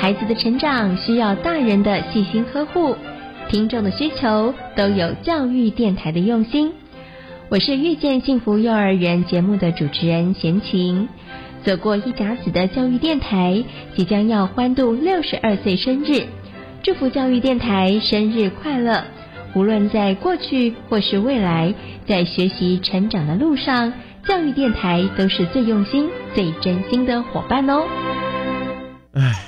孩子的成长需要大人的细心呵护，听众的需求都有教育电台的用心。我是遇见幸福幼儿园节目的主持人贤琴。走过一甲子的教育电台即将要欢度六十二岁生日，祝福教育电台生日快乐！无论在过去或是未来，在学习成长的路上，教育电台都是最用心、最真心的伙伴哦。唉。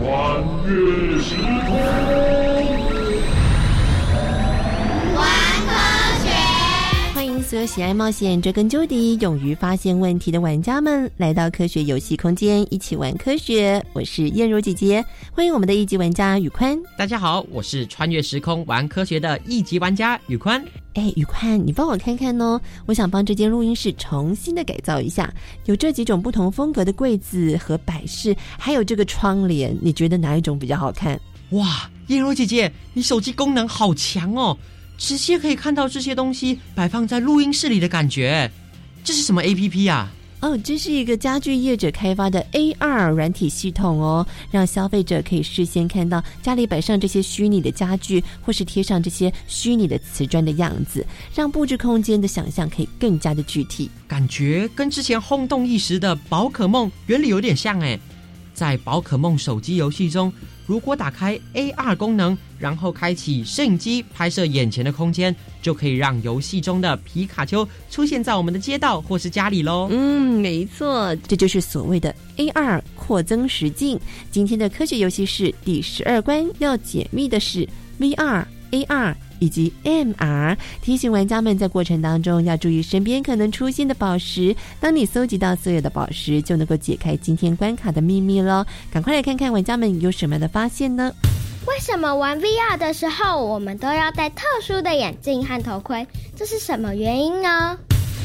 穿越时空，所有喜爱冒险、追根究底、勇于发现问题的玩家们来到科学游戏空间，一起玩科学。我是燕如姐姐，欢迎我们的一级玩家宇宽。大家好，我是穿越时空玩科学的一级玩家宇宽。哎，宇宽，你帮我看看哦！我想帮这间录音室重新的改造一下，有这几种不同风格的柜子和摆饰，还有这个窗帘，你觉得哪一种比较好看？哇，燕如姐姐，你手机功能好强哦，直接可以看到这些东西摆放在录音室里的感觉。这是什么 A P P 啊？哦，这是一个家具业者开发的 AR 软体系统哦，让消费者可以事先看到家里摆上这些虚拟的家具，或是贴上这些虚拟的瓷砖的样子，让布置空间的想象可以更加的具体。感觉跟之前轰动一时的宝可梦原理有点像哎，在宝可梦手机游戏中。如果打开 AR 功能，然后开启摄影机拍摄眼前的空间，就可以让游戏中的皮卡丘出现在我们的街道或是家里喽。嗯，没错，这就是所谓的 AR 扩增实境。今天的科学游戏是第十二关，要解密的是 VR、AR。以及 MR 提醒玩家们，在过程当中要注意身边可能出现的宝石。当你搜集到所有的宝石，就能够解开今天关卡的秘密喽！赶快来看看玩家们有什么样的发现呢？为什么玩 VR 的时候，我们都要戴特殊的眼镜和头盔？这是什么原因呢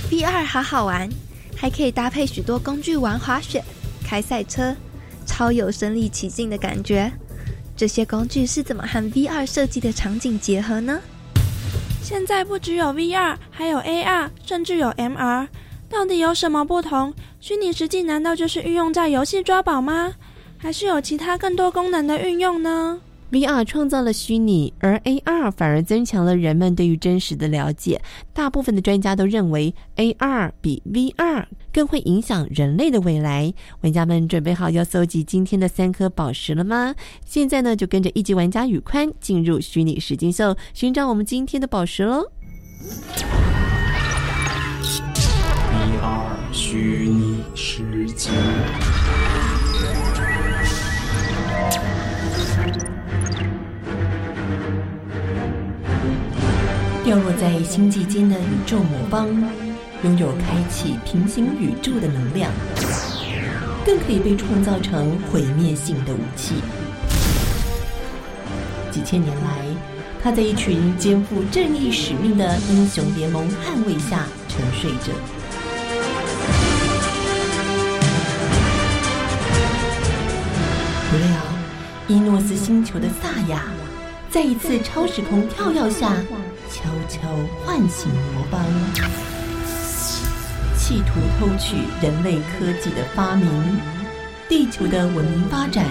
？VR 好好玩，还可以搭配许多工具玩滑雪、开赛车，超有身临其境的感觉。这些工具是怎么和 VR 设计的场景结合呢？现在不只有 VR，还有 AR，甚至有 MR，到底有什么不同？虚拟实际难道就是运用在游戏抓宝吗？还是有其他更多功能的运用呢？VR 创造了虚拟，而 AR 反而增强了人们对于真实的了解。大部分的专家都认为，AR 比 VR 更会影响人类的未来。玩家们准备好要搜集今天的三颗宝石了吗？现在呢，就跟着一级玩家宇宽进入虚拟实境秀，寻找我们今天的宝石喽！VR 虚拟实境。掉落在星际间的宇宙魔方，拥有开启平行宇宙的能量，更可以被创造成毁灭性的武器。几千年来，他在一群肩负正义使命的英雄联盟捍卫下沉睡着。不料，伊诺斯星球的萨亚，在一次超时空跳跃下，悄悄唤醒魔方，企图偷取人类科技的发明。地球的文明发展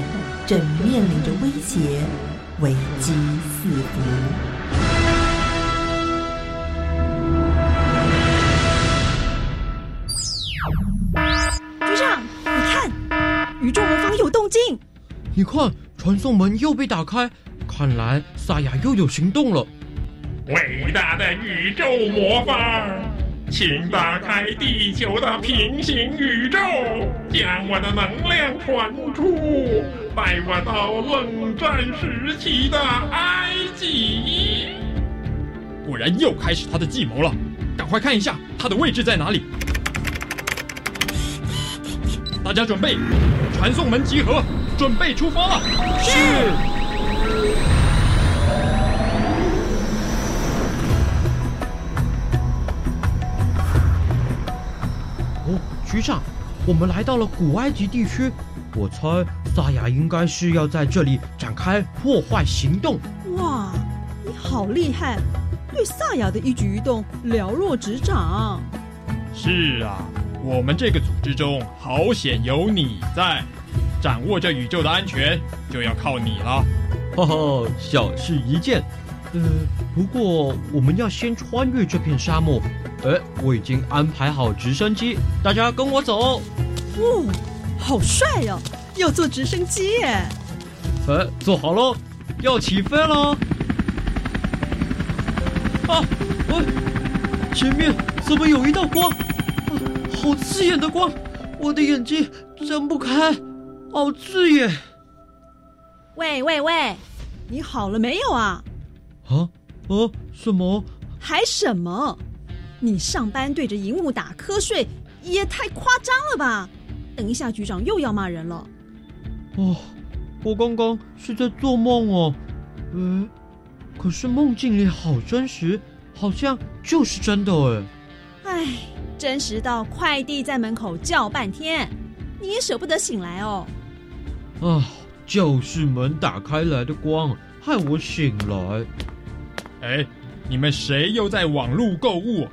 正面临着威胁，危机四伏。局长，你看，宇宙魔方有动静。你看，传送门又被打开，看来萨亚又有行动了。伟大的宇宙魔方，请打开地球的平行宇宙，将我的能量传出，带我到冷战时期的埃及。果然又开始他的计谋了，赶快看一下他的位置在哪里。大家准备，传送门集合。准备出发了！是。哦，局长，我们来到了古埃及地区，我猜萨亚应该是要在这里展开破坏行动。哇，你好厉害，对萨亚的一举一动了若指掌。是啊，我们这个组织中好险有你在。掌握这宇宙的安全，就要靠你了。哈哈，小事一件。呃，不过我们要先穿越这片沙漠。哎，我已经安排好直升机，大家跟我走。哦，好帅哟！要坐直升机耶！哎，坐好喽，要起飞了。啊，喂，前面怎么有一道光？啊，好刺眼的光，我的眼睛睁不开。好刺眼！喂喂喂，你好了没有啊？啊啊！什么？还什么？你上班对着荧幕打瞌睡，也太夸张了吧！等一下，局长又要骂人了。哦，我刚刚是在做梦哦。嗯，可是梦境里好真实，好像就是真的哎。哎，真实到快递在门口叫半天，你也舍不得醒来哦。啊！教室门打开来的光，害我醒来。哎，你们谁又在网络购物？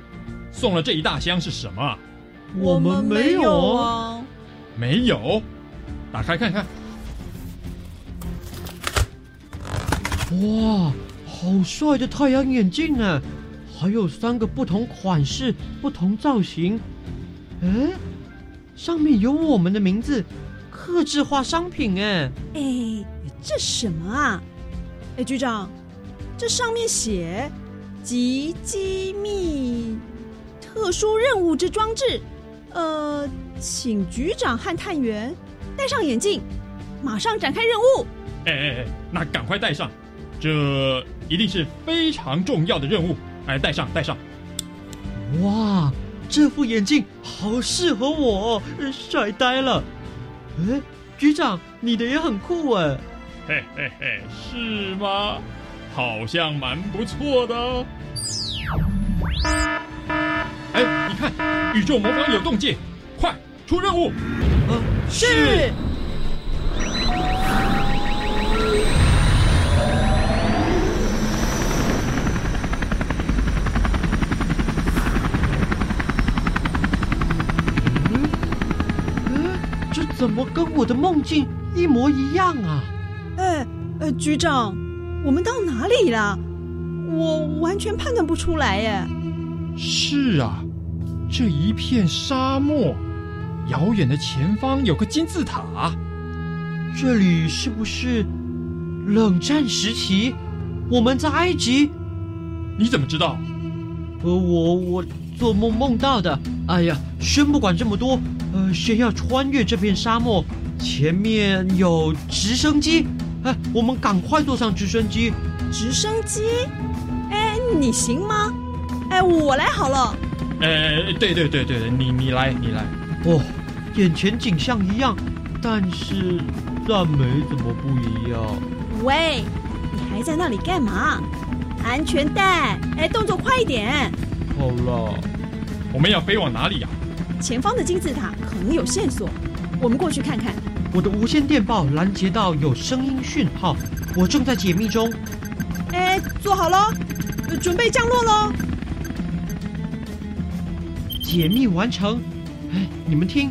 送了这一大箱是什么？我们没有啊。没有？打开看看。哇，好帅的太阳眼镜啊！还有三个不同款式、不同造型。哎，上面有我们的名字。刻制化商品哎哎，这什么啊？哎，局长，这上面写“吉机密特殊任务之装置”，呃，请局长和探员戴上眼镜，马上展开任务。哎哎哎，那赶快戴上，这一定是非常重要的任务。哎，戴上戴上。哇，这副眼镜好适合我，帅呆了。哎，局长，你的也很酷哎！嘿嘿嘿，是吗？好像蛮不错的。哎，你看，宇宙魔方有动静，快出任务！啊，是。怎么跟我的梦境一模一样啊？哎，呃，局长，我们到哪里了？我完全判断不出来耶。是啊，这一片沙漠，遥远的前方有个金字塔。这里是不是冷战时期？我们在埃及？你怎么知道？呃，我我做梦梦到的。哎呀，先不管这么多。呃，先要穿越这片沙漠，前面有直升机，哎，我们赶快坐上直升机。直升机？哎，你行吗？来我来好了。呃，对对对对对，你你来你来。哦，眼前景象一样，但是赞美怎么不一样？喂，你还在那里干嘛？安全带！哎，动作快一点。好了，我们要飞往哪里呀？前方的金字塔可能有线索，我们过去看看。我的无线电报拦截到有声音讯号，我正在解密中。哎，坐好喽，准备降落喽！解密完成。哎，你们听，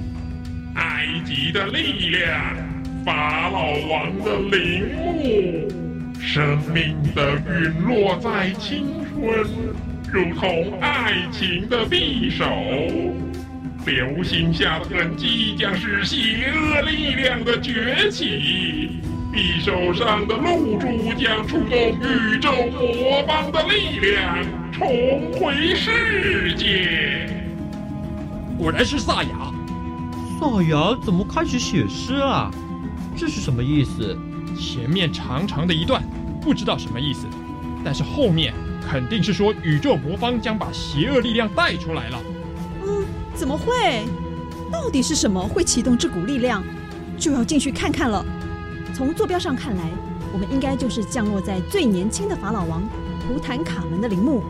埃及的力量，法老王的陵墓，生命的陨落在青春，如同爱情的匕首。流星下的痕迹将是邪恶力量的崛起，匕首上的露珠将触动宇宙魔方的力量，重回世界。果然是萨雅，萨雅怎么开始写诗啊？这是什么意思？前面长长的一段，不知道什么意思，但是后面肯定是说宇宙魔方将把邪恶力量带出来了。嗯怎么会？到底是什么会启动这股力量？就要进去看看了。从坐标上看来，我们应该就是降落在最年轻的法老王图坦卡门的陵墓，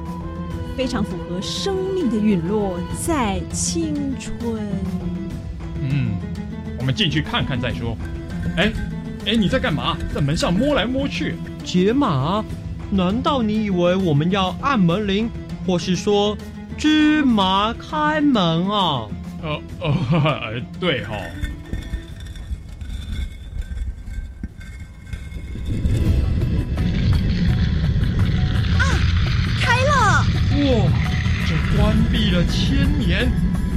非常符合生命的陨落在青春。嗯，我们进去看看再说。哎，哎，你在干嘛？在门上摸来摸去？解码？难道你以为我们要按门铃，或是说？芝麻开门啊！呃呃，对哈。了！哇，这关闭了千年，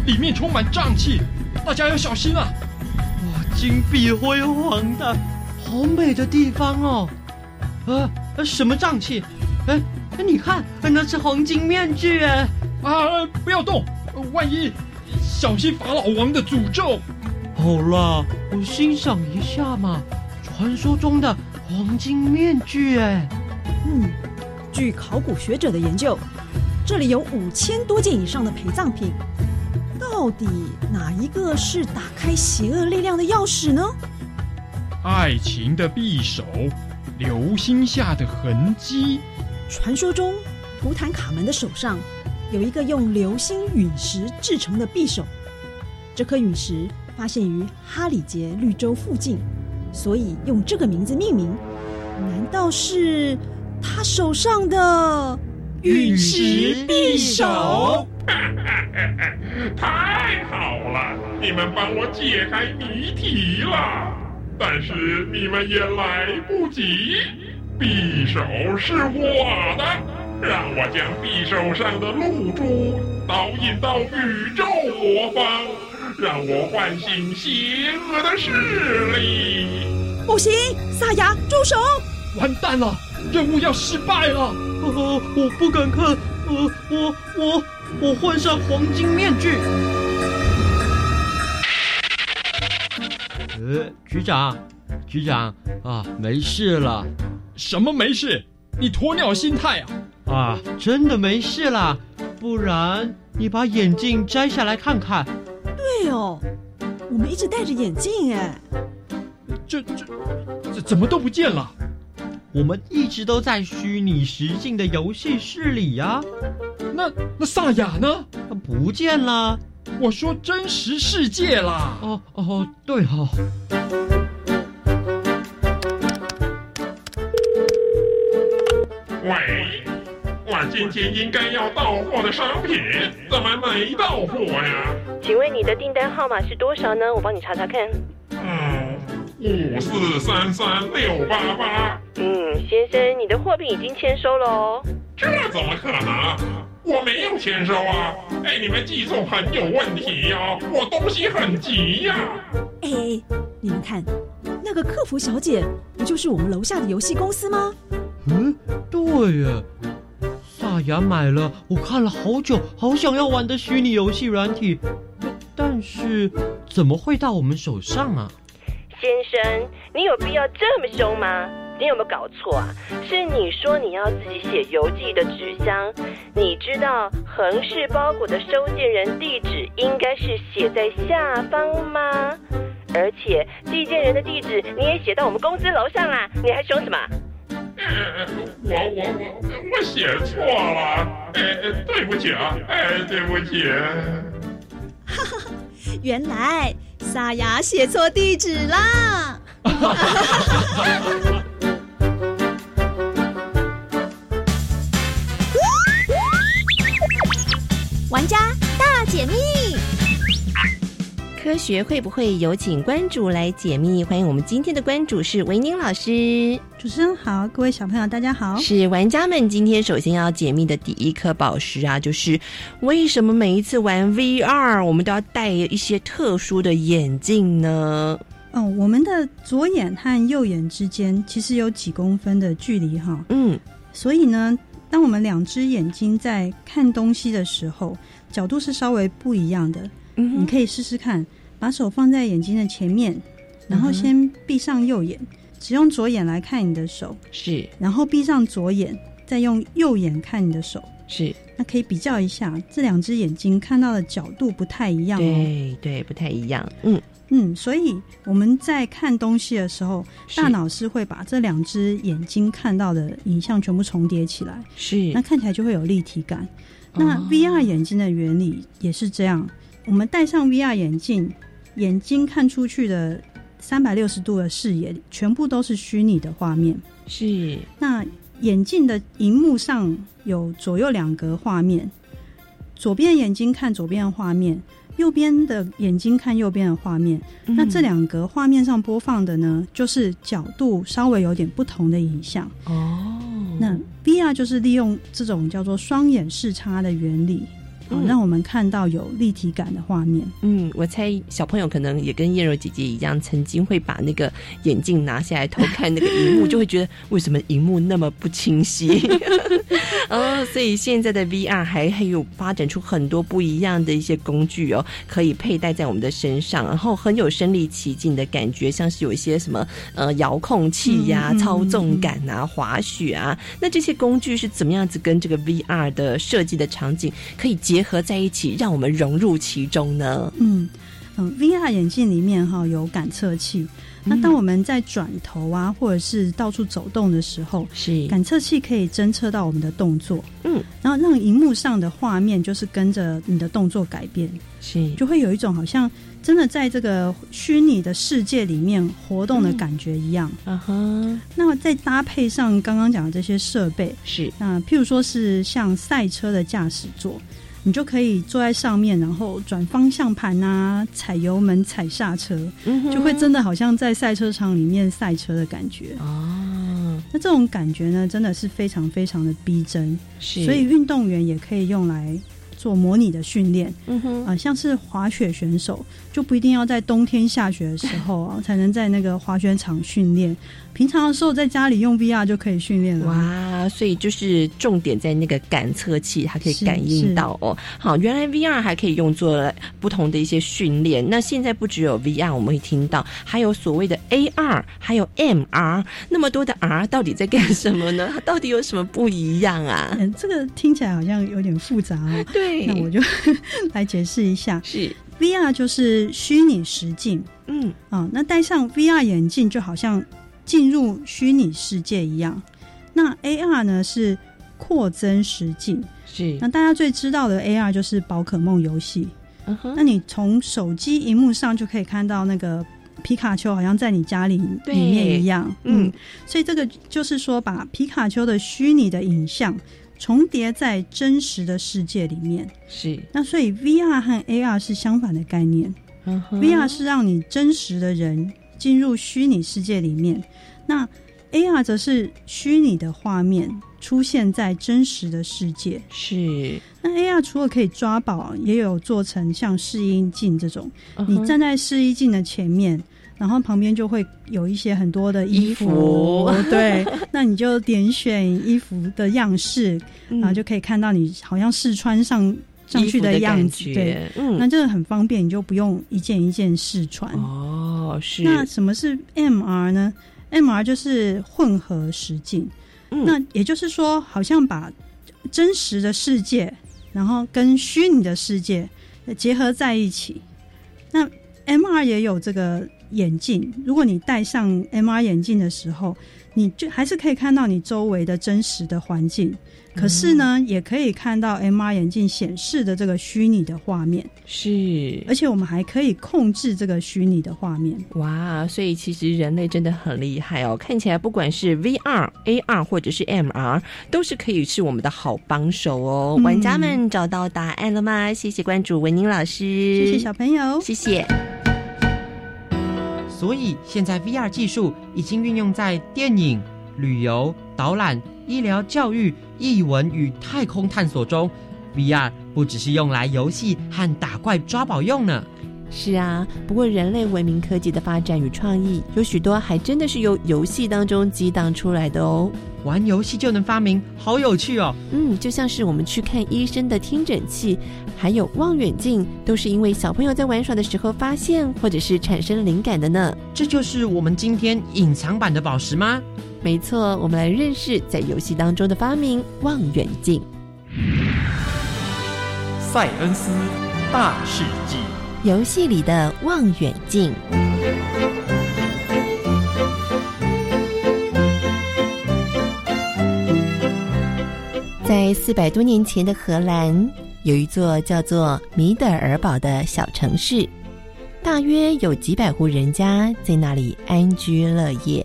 里面充满瘴气，大家要小心啊！哇，金碧辉煌的，好美的地方哦！啊，什么瘴气？哎，你看，那是黄金面具哎！啊！不要动，万一小心法老王的诅咒。好了，我欣赏一下嘛。传说中的黄金面具，哎，嗯，据考古学者的研究，这里有五千多件以上的陪葬品。到底哪一个是打开邪恶力量的钥匙呢？爱情的匕首，流星下的痕迹。传说中，图坦卡门的手上。有一个用流星陨石制成的匕首，这颗陨石发现于哈里杰绿洲附近，所以用这个名字命名。难道是他手上的陨石匕首？太好了，你们帮我解开谜题了。但是你们也来不及，匕首是我的。让我将匕首上的露珠导引到宇宙魔方，让我唤醒邪恶的势力。不行，萨雅，住手！完蛋了，任务要失败了。呃，我不敢看。呃，我我我换上黄金面具。呃，局长，局长啊，没事了。什么没事？你鸵鸟心态啊！啊，真的没事啦，不然你把眼镜摘下来看看。对哦，我们一直戴着眼镜哎，这这这怎么都不见了？我们一直都在虚拟实境的游戏室里呀。那那萨雅呢？他不见了。我说真实世界啦。哦哦，对哈。喂。我今天应该要到货的商品怎么没到货呀？请问你的订单号码是多少呢？我帮你查查看。嗯，五四三三六八八。嗯，先生，你的货品已经签收了哦。这怎么可能？我没有签收啊！哎，你们寄送很有问题呀！我东西很急呀！哎，你们看，那个客服小姐不就是我们楼下的游戏公司吗？嗯，对呀。大牙买了我看了好久、好想要玩的虚拟游戏软体，但是怎么会到我们手上啊？先生，你有必要这么凶吗？你有没有搞错啊？是你说你要自己写邮寄的纸箱，你知道横式包裹的收件人地址应该是写在下方吗？而且寄件人的地址你也写到我们公司楼上啦，你还凶什么？我我我我写错了，哎，对不起啊，哎，对不起。哈哈，原来沙哑写错地址啦。科学会不会有请关主来解密？欢迎我们今天的关主是维宁老师。主持人好，各位小朋友大家好。是玩家们今天首先要解密的第一颗宝石啊，就是为什么每一次玩 VR 我们都要戴一些特殊的眼镜呢？哦，我们的左眼和右眼之间其实有几公分的距离哈。嗯，所以呢。当我们两只眼睛在看东西的时候，角度是稍微不一样的。嗯，你可以试试看，把手放在眼睛的前面，然后先闭上右眼，只用左眼来看你的手。是，然后闭上左眼，再用右眼看你的手。是，那可以比较一下，这两只眼睛看到的角度不太一样哦。对对，不太一样。嗯。嗯，所以我们在看东西的时候，大脑是会把这两只眼睛看到的影像全部重叠起来，是那看起来就会有立体感。那 VR 眼镜的原理也是这样，我们戴上 VR 眼镜，眼睛看出去的三百六十度的视野全部都是虚拟的画面。是那眼镜的荧幕上有左右两格画面，左边眼睛看左边的画面。右边的眼睛看右边的画面，那这两格画面上播放的呢，就是角度稍微有点不同的影像。哦，那 VR 就是利用这种叫做双眼视差的原理。让我们看到有立体感的画面。嗯，我猜小朋友可能也跟燕柔姐姐一样，曾经会把那个眼镜拿下来偷看那个荧幕，就会觉得为什么荧幕那么不清晰？哦，所以现在的 VR 还还有发展出很多不一样的一些工具哦，可以佩戴在我们的身上，然后很有身临其境的感觉，像是有一些什么呃遥控器呀、操纵感啊、滑雪啊，那这些工具是怎么样子跟这个 VR 的设计的场景可以结合在一起，让我们融入其中呢？嗯嗯，VR 眼镜里面哈有感测器。那当我们在转头啊，或者是到处走动的时候，是感测器可以侦测到我们的动作，嗯，然后让荧幕上的画面就是跟着你的动作改变，是就会有一种好像真的在这个虚拟的世界里面活动的感觉一样。嗯哼，那么再搭配上刚刚讲的这些设备，是那譬如说是像赛车的驾驶座。你就可以坐在上面，然后转方向盘啊，踩油门、踩刹车，就会真的好像在赛车场里面赛车的感觉哦。那这种感觉呢，真的是非常非常的逼真，是。所以运动员也可以用来做模拟的训练。嗯哼，啊，像是滑雪选手，就不一定要在冬天下雪的时候啊，才能在那个滑雪场训练。平常的时候在家里用 VR 就可以训练了哇，所以就是重点在那个感测器，它可以感应到哦。好，原来 VR 还可以用作不同的一些训练。那现在不只有 VR，我们会听到还有所谓的 AR，还有 MR，那么多的 R 到底在干什么呢？它 到底有什么不一样啊？嗯，这个听起来好像有点复杂哦。对，那我就 来解释一下。是 VR 就是虚拟实境，嗯啊，那戴上 VR 眼镜就好像。进入虚拟世界一样，那 AR 呢是扩增实境，是那大家最知道的 AR 就是宝可梦游戏。那你从手机荧幕上就可以看到那个皮卡丘，好像在你家里里面一样。嗯，所以这个就是说，把皮卡丘的虚拟的影像重叠在真实的世界里面。是那所以 VR 和 AR 是相反的概念。嗯，VR 是让你真实的人。进入虚拟世界里面，那 AR 则是虚拟的画面出现在真实的世界。是，那 AR 除了可以抓宝，也有做成像试衣镜这种，你站在试衣镜的前面，然后旁边就会有一些很多的衣服，对，那你就点选衣服的样式，然后就可以看到你好像试穿上。上去的样子，对，嗯，那这个很方便，你就不用一件一件试穿。哦，是。那什么是 MR 呢 MR 就是混合实境。那也就是说，好像把真实的世界，然后跟虚拟的世界结合在一起。那 MR 也有这个眼镜，如果你戴上 MR 眼镜的时候，你就还是可以看到你周围的真实的环境。可是呢，也可以看到 MR 眼镜显示的这个虚拟的画面，是，而且我们还可以控制这个虚拟的画面。哇，所以其实人类真的很厉害哦！看起来不管是 VR、AR 或者是 MR，都是可以是我们的好帮手哦。玩家们找到答案了吗？谢谢关注文宁老师，谢谢小朋友，谢谢。所以现在 VR 技术已经运用在电影、旅游、导览。医疗、教育、译文与太空探索中，VR 不只是用来游戏和打怪抓宝用呢。是啊，不过人类文明科技的发展与创意，有许多还真的是由游戏当中激荡出来的哦。玩游戏就能发明，好有趣哦。嗯，就像是我们去看医生的听诊器，还有望远镜，都是因为小朋友在玩耍的时候发现，或者是产生灵感的呢。这就是我们今天隐藏版的宝石吗？没错，我们来认识在游戏当中的发明——望远镜。塞恩斯大世纪，游戏里的望远镜。在四百多年前的荷兰，有一座叫做米德尔堡的小城市，大约有几百户人家在那里安居乐业。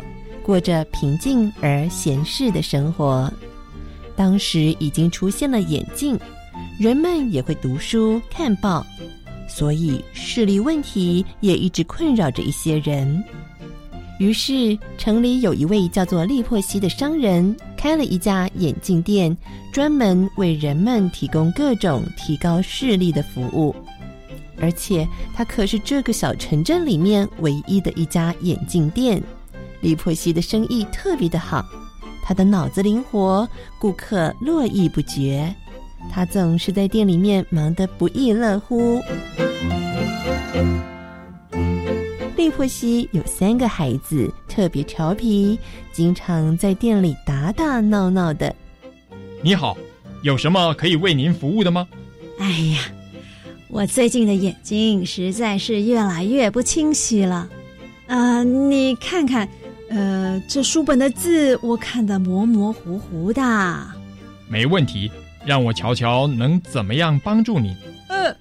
过着平静而闲适的生活。当时已经出现了眼镜，人们也会读书看报，所以视力问题也一直困扰着一些人。于是，城里有一位叫做利珀西的商人，开了一家眼镜店，专门为人们提供各种提高视力的服务。而且，他可是这个小城镇里面唯一的一家眼镜店。李珀西的生意特别的好，他的脑子灵活，顾客络绎不绝。他总是在店里面忙得不亦乐乎。利珀西有三个孩子，特别调皮，经常在店里打打闹闹的。你好，有什么可以为您服务的吗？哎呀，我最近的眼睛实在是越来越不清晰了。啊，你看看。呃，这书本的字我看得模模糊糊的。没问题，让我瞧瞧能怎么样帮助你。呃，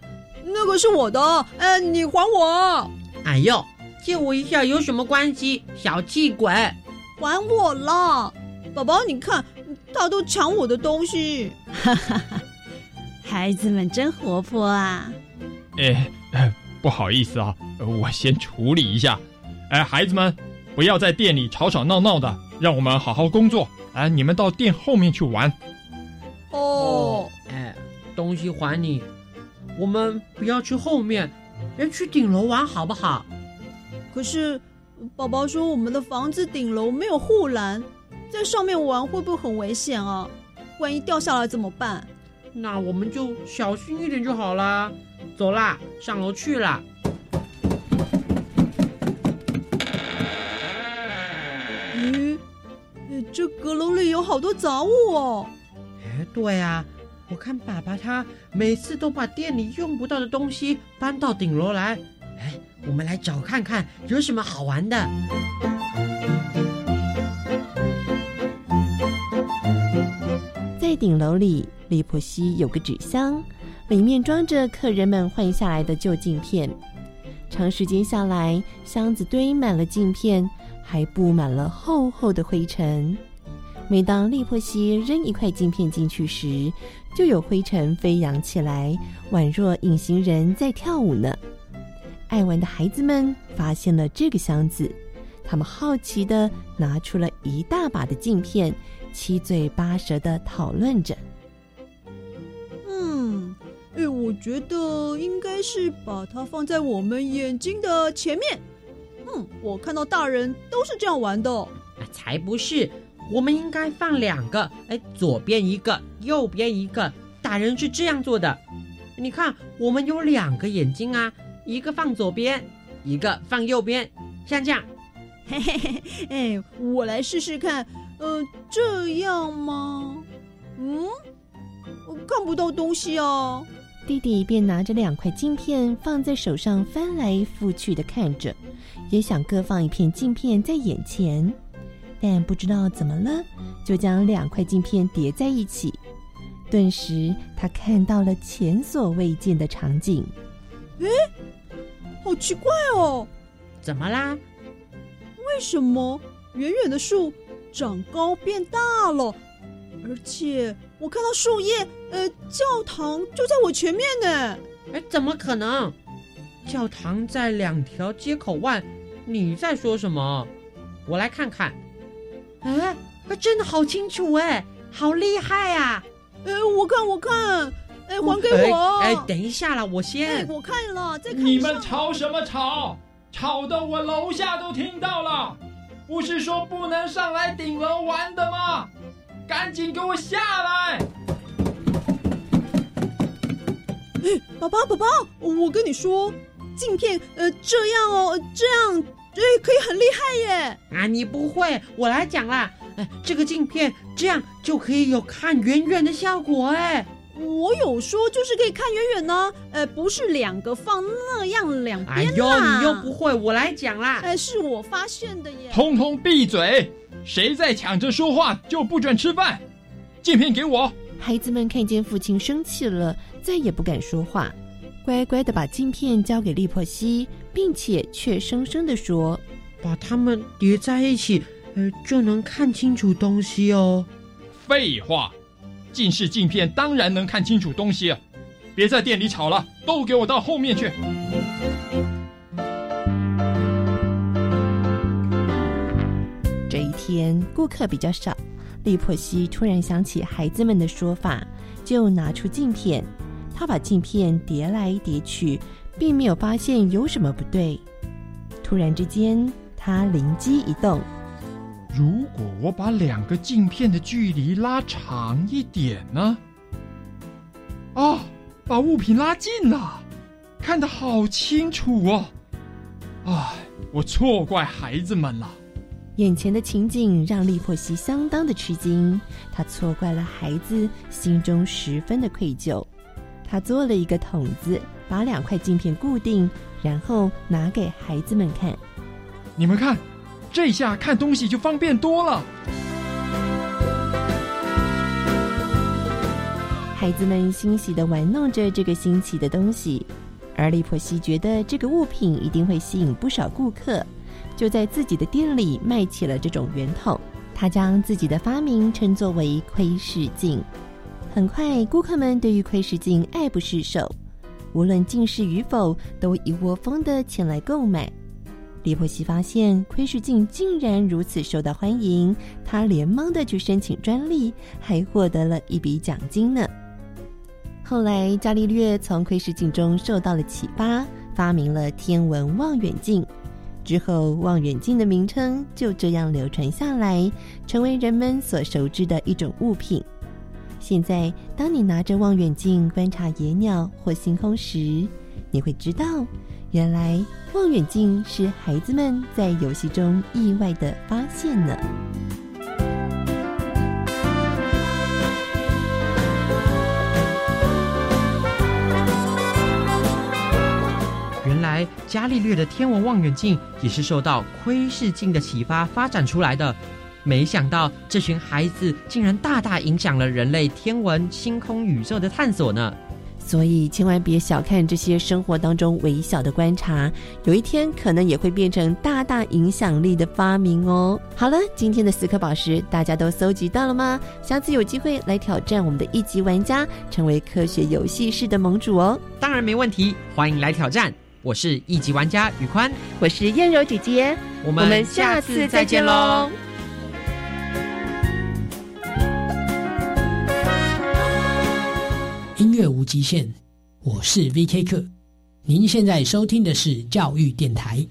那个是我的，呃，你还我。哎呦，借我一下有什么关系？小气鬼，还我了！宝宝，你看，他都抢我的东西。哈哈哈，孩子们真活泼啊！哎，不好意思啊，我先处理一下。哎，孩子们。不要在店里吵吵闹闹的，让我们好好工作。哎，你们到店后面去玩。哦，哎，东西还你。我们不要去后面，要去顶楼玩，好不好？可是，宝宝说我们的房子顶楼没有护栏，在上面玩会不会很危险啊？万一掉下来怎么办？那我们就小心一点就好啦。走啦，上楼去了。阁楼里有好多杂物哦。哎，对啊，我看爸爸他每次都把店里用不到的东西搬到顶楼来。哎，我们来找看看有什么好玩的。在顶楼里，利普西有个纸箱，里面装着客人们换下来的旧镜片。长时间下来，箱子堆满了镜片。还布满了厚厚的灰尘。每当利珀西扔一块镜片进去时，就有灰尘飞扬起来，宛若隐形人在跳舞呢。爱玩的孩子们发现了这个箱子，他们好奇的拿出了一大把的镜片，七嘴八舌的讨论着。嗯，哎，我觉得应该是把它放在我们眼睛的前面。嗯，我看到大人都是这样玩的。才不是，我们应该放两个，哎，左边一个，右边一个。大人是这样做的。你看，我们有两个眼睛啊，一个放左边，一个放右边，像这样。嘿嘿嘿，哎，我来试试看。呃，这样吗？嗯，我看不到东西啊。弟弟便拿着两块镜片放在手上，翻来覆去的看着，也想各放一片镜片在眼前，但不知道怎么了，就将两块镜片叠在一起。顿时，他看到了前所未见的场景。诶，好奇怪哦！怎么啦？为什么远远的树长高变大了？而且我看到树叶，呃，教堂就在我前面呢。哎，怎么可能？教堂在两条街口外。你在说什么？我来看看。哎，真的好清楚哎，好厉害啊！哎，我看，我看，哎，还给我。哎，等一下啦，我先。我看了，再看。你们吵什么吵？吵得我楼下都听到了。不是说不能上来顶楼玩的吗？赶紧给我下来！哎，宝宝，宝宝，我跟你说，镜片，呃，这样哦，这样，哎，可以很厉害耶！啊，你不会，我来讲啦。哎，这个镜片这样就可以有看远远的效果哎。我有说就是可以看远远呢，呃，不是两个放那样两边哎呦，你又不会，我来讲啦。哎，是我发现的耶。通通闭嘴！谁在抢着说话就不准吃饭。镜片给我。孩子们看见父亲生气了，再也不敢说话，乖乖的把镜片交给利珀西，并且怯生生的说：“把它们叠在一起，呃，就能看清楚东西哦。”废话。近视镜片当然能看清楚东西，别在店里吵了，都给我到后面去。这一天顾客比较少，利珀西突然想起孩子们的说法，就拿出镜片。他把镜片叠来叠去，并没有发现有什么不对。突然之间，他灵机一动。如果我把两个镜片的距离拉长一点呢？啊，把物品拉近了，看得好清楚哦！唉，我错怪孩子们了。眼前的情景让利珀西相当的吃惊，他错怪了孩子，心中十分的愧疚。他做了一个筒子，把两块镜片固定，然后拿给孩子们看。你们看。这下看东西就方便多了。孩子们欣喜的玩弄着这个新奇的东西，而利珀西觉得这个物品一定会吸引不少顾客，就在自己的店里卖起了这种圆筒。他将自己的发明称作为窥视镜。很快，顾客们对于窥视镜爱不释手，无论近视与否，都一窝蜂的前来购买。利珀西发现窥视镜竟然如此受到欢迎，他连忙的去申请专利，还获得了一笔奖金呢。后来，伽利略从窥视镜中受到了启发，发明了天文望远镜。之后，望远镜的名称就这样流传下来，成为人们所熟知的一种物品。现在，当你拿着望远镜观察野鸟或星空时，你会知道。原来望远镜是孩子们在游戏中意外的发现呢。原来伽利略的天文望远镜也是受到窥视镜的启发发展出来的。没想到这群孩子竟然大大影响了人类天文、星空、宇宙的探索呢。所以，千万别小看这些生活当中微小的观察，有一天可能也会变成大大影响力的发明哦。好了，今天的四颗宝石大家都搜集到了吗？下次有机会来挑战我们的一级玩家，成为科学游戏室的盟主哦。当然没问题，欢迎来挑战。我是一级玩家宇宽，我是燕柔姐姐，我们下次再见喽。音乐无极限，我是 V K 课。您现在收听的是教育电台。